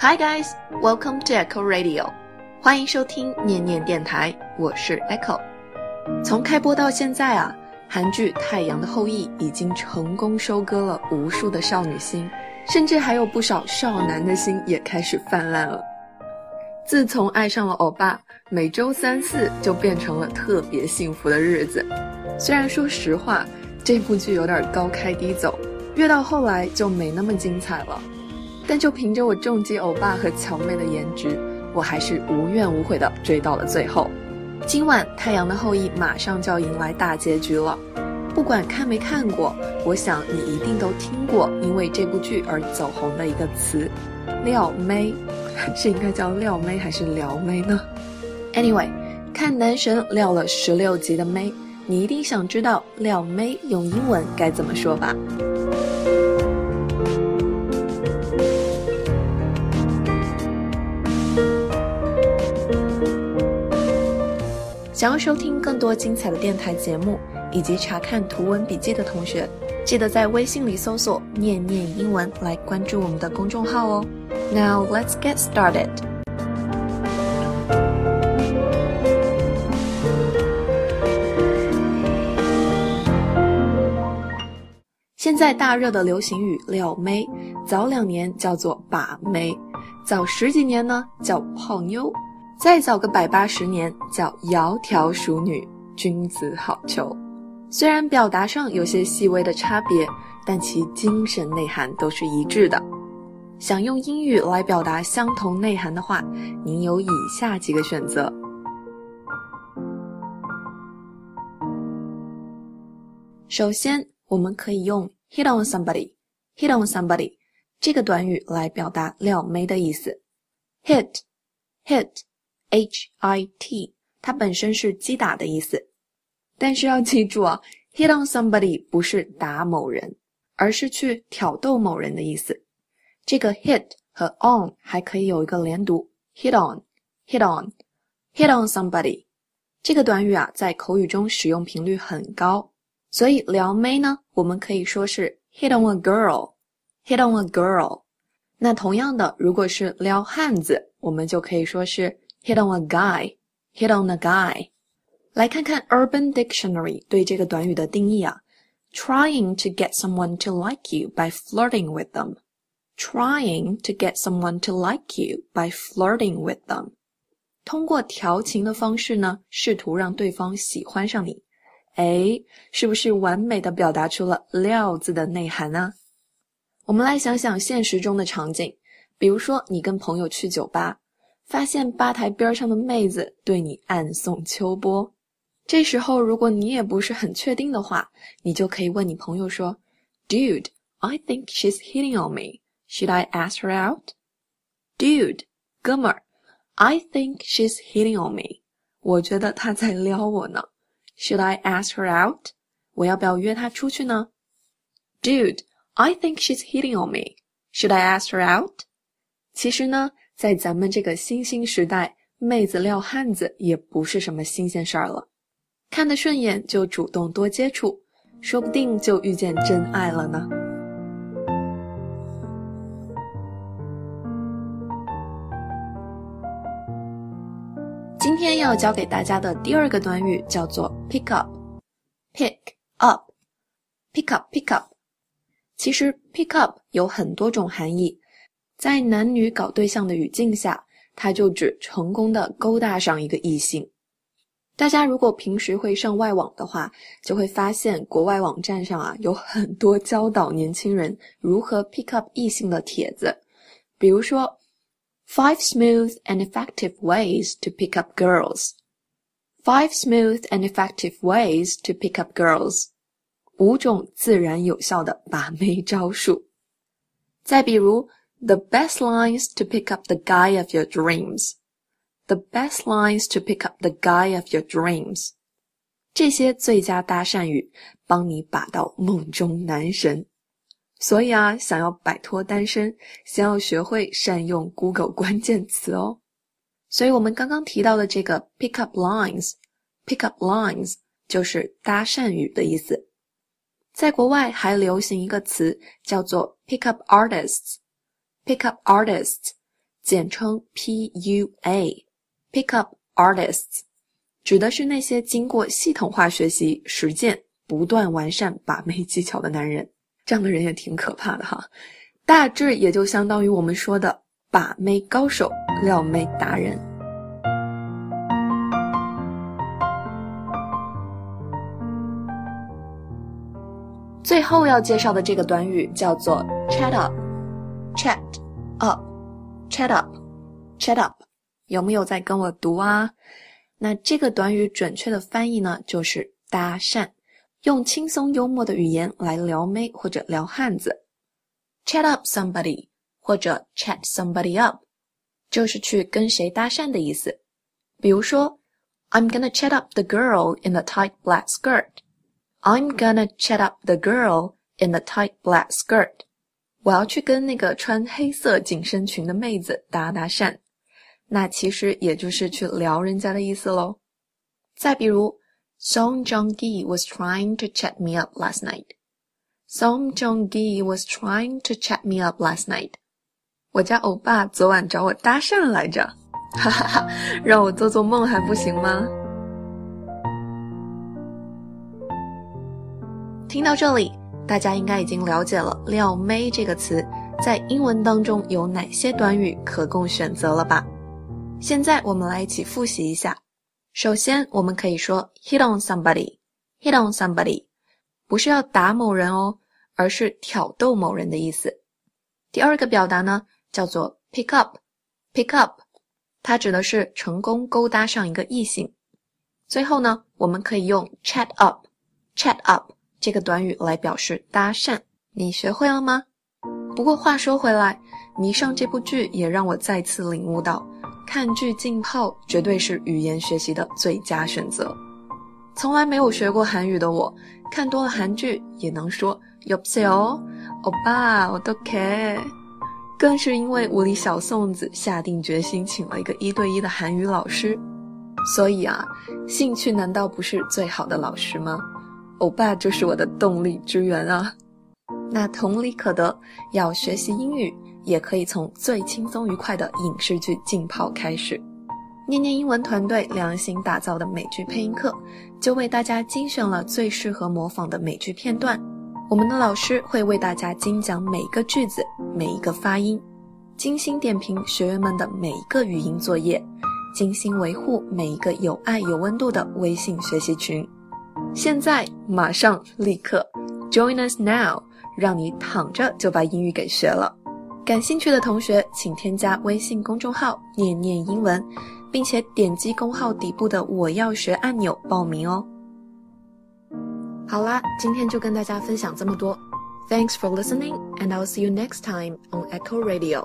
Hi guys, welcome to Echo Radio，欢迎收听念念电台，我是 Echo。从开播到现在啊，韩剧《太阳的后裔》已经成功收割了无数的少女心，甚至还有不少少男的心也开始泛滥了。自从爱上了欧巴，每周三四就变成了特别幸福的日子。虽然说实话，这部剧有点高开低走，越到后来就没那么精彩了。但就凭着我重击欧巴和乔妹的颜值，我还是无怨无悔的追到了最后。今晚《太阳的后裔》马上就要迎来大结局了，不管看没看过，我想你一定都听过因为这部剧而走红的一个词“撩妹”，是应该叫撩妹还是撩妹呢？Anyway，看男神撩了十六集的妹，你一定想知道撩妹用英文该怎么说吧？想要收听更多精彩的电台节目，以及查看图文笔记的同学，记得在微信里搜索“念念英文”来关注我们的公众号哦。Now let's get started。现在大热的流行语“撩妹”，早两年叫做“把妹”，早十几年呢叫“泡妞”。再早个百八十年，叫窈窕淑女，君子好逑。虽然表达上有些细微的差别，但其精神内涵都是一致的。想用英语来表达相同内涵的话，您有以下几个选择。首先，我们可以用 hit on somebody，hit on somebody 这个短语来表达撩妹的意思。hit，hit。H I T，它本身是击打的意思，但是要记住啊，hit on somebody 不是打某人，而是去挑逗某人的意思。这个 hit 和 on 还可以有一个连读，hit on，hit on，hit on somebody。这个短语啊，在口语中使用频率很高，所以撩妹呢，我们可以说是 hit on a girl，hit on a girl。那同样的，如果是撩汉子，我们就可以说是。Hit on a guy, hit on a guy。来看看 Urban Dictionary 对这个短语的定义啊。Trying to get someone to like you by flirting with them. Trying to get someone to like you by flirting with them. 通过调情的方式呢，试图让对方喜欢上你。哎，是不是完美的表达出了“料”字的内涵呢？我们来想想现实中的场景，比如说你跟朋友去酒吧。 发现吧台边上的妹子对你暗送秋波，这时候如果你也不是很确定的话，你就可以问你朋友说：“Dude, I think she's hitting on me. Should I ask her out?” Dude，哥们儿，I think she's hitting on me. 我觉得她在撩我呢。Should I ask her out? 我要不要约她出去呢？Dude, I think she's hitting on me. Should I ask her out? 其实呢。在咱们这个新兴时代，妹子撩汉子也不是什么新鲜事儿了。看得顺眼就主动多接触，说不定就遇见真爱了呢。今天要教给大家的第二个短语叫做 pick up，pick up，pick up，pick up。其实 pick up 有很多种含义。在男女搞对象的语境下，它就指成功的勾搭上一个异性。大家如果平时会上外网的话，就会发现国外网站上啊有很多教导年轻人如何 pick up 异性的帖子，比如说 Five smooth and effective ways to pick up girls. Five smooth and effective ways to pick up girls. 五种自然有效的把妹招数。再比如。The best lines to pick up the guy of your dreams. The best lines to pick up the guy of your dreams. 这些最佳搭讪语，帮你把到梦中男神。所以啊，想要摆脱单身，先要学会善用 Google 关键词哦。所以我们刚刚提到的这个 pick up lines，pick up lines 就是搭讪语的意思。在国外还流行一个词叫做 pick up artists。Pick up artists，简称 PUA，Pick Up Artists，指的是那些经过系统化学习、实践、不断完善把妹技巧的男人。这样的人也挺可怕的哈，大致也就相当于我们说的把妹高手、撩妹达人。最后要介绍的这个短语叫做 chat up up，chat up，chat up，chat up，有没有在跟我读啊？那这个短语准确的翻译呢，就是搭讪，用轻松幽默的语言来撩妹或者撩汉子。chat up somebody 或者 chat somebody up，就是去跟谁搭讪的意思。比如说，I'm gonna chat up the girl in the tight black skirt。I'm gonna chat up the girl in the tight black skirt。 我要去跟那个穿黑色紧身裙的妹子搭搭讪，那其实也就是去撩人家的意思喽。再比如，Song Jong Gi was trying to chat me up last night. Song Joong-gi was trying to chat me up last night. 我家欧巴昨晚找我搭讪来着，哈哈哈，让我做做梦还不行吗？听到这里，大家应该已经了解了“撩妹”这个词在英文当中有哪些短语可供选择了吧？现在我们来一起复习一下。首先，我们可以说 “hit on somebody”，“hit on somebody” 不是要打某人哦，而是挑逗某人的意思。第二个表达呢，叫做 “pick up”，“pick up” 它指的是成功勾搭上一个异性。最后呢，我们可以用 “chat up”，“chat up”。这个短语来表示搭讪，你学会了吗？不过话说回来，迷上这部剧也让我再次领悟到，看剧浸泡绝对是语言学习的最佳选择。从来没有学过韩语的我，看多了韩剧也能说有不哦，欧巴我都 k。更是因为我的小宋子下定决心请了一个一对一的韩语老师，所以啊，兴趣难道不是最好的老师吗？欧巴就是我的动力之源啊！那同理可得，要学习英语，也可以从最轻松愉快的影视剧浸泡开始。念念英文团队良心打造的美剧配音课，就为大家精选了最适合模仿的美剧片段。我们的老师会为大家精讲每一个句子、每一个发音，精心点评学员们的每一个语音作业，精心维护每一个有爱有温度的微信学习群。现在，马上，立刻，join us now，让你躺着就把英语给学了。感兴趣的同学，请添加微信公众号“念念英文”，并且点击公号底部的“我要学”按钮报名哦。好啦，今天就跟大家分享这么多。Thanks for listening, and I'll see you next time on Echo Radio.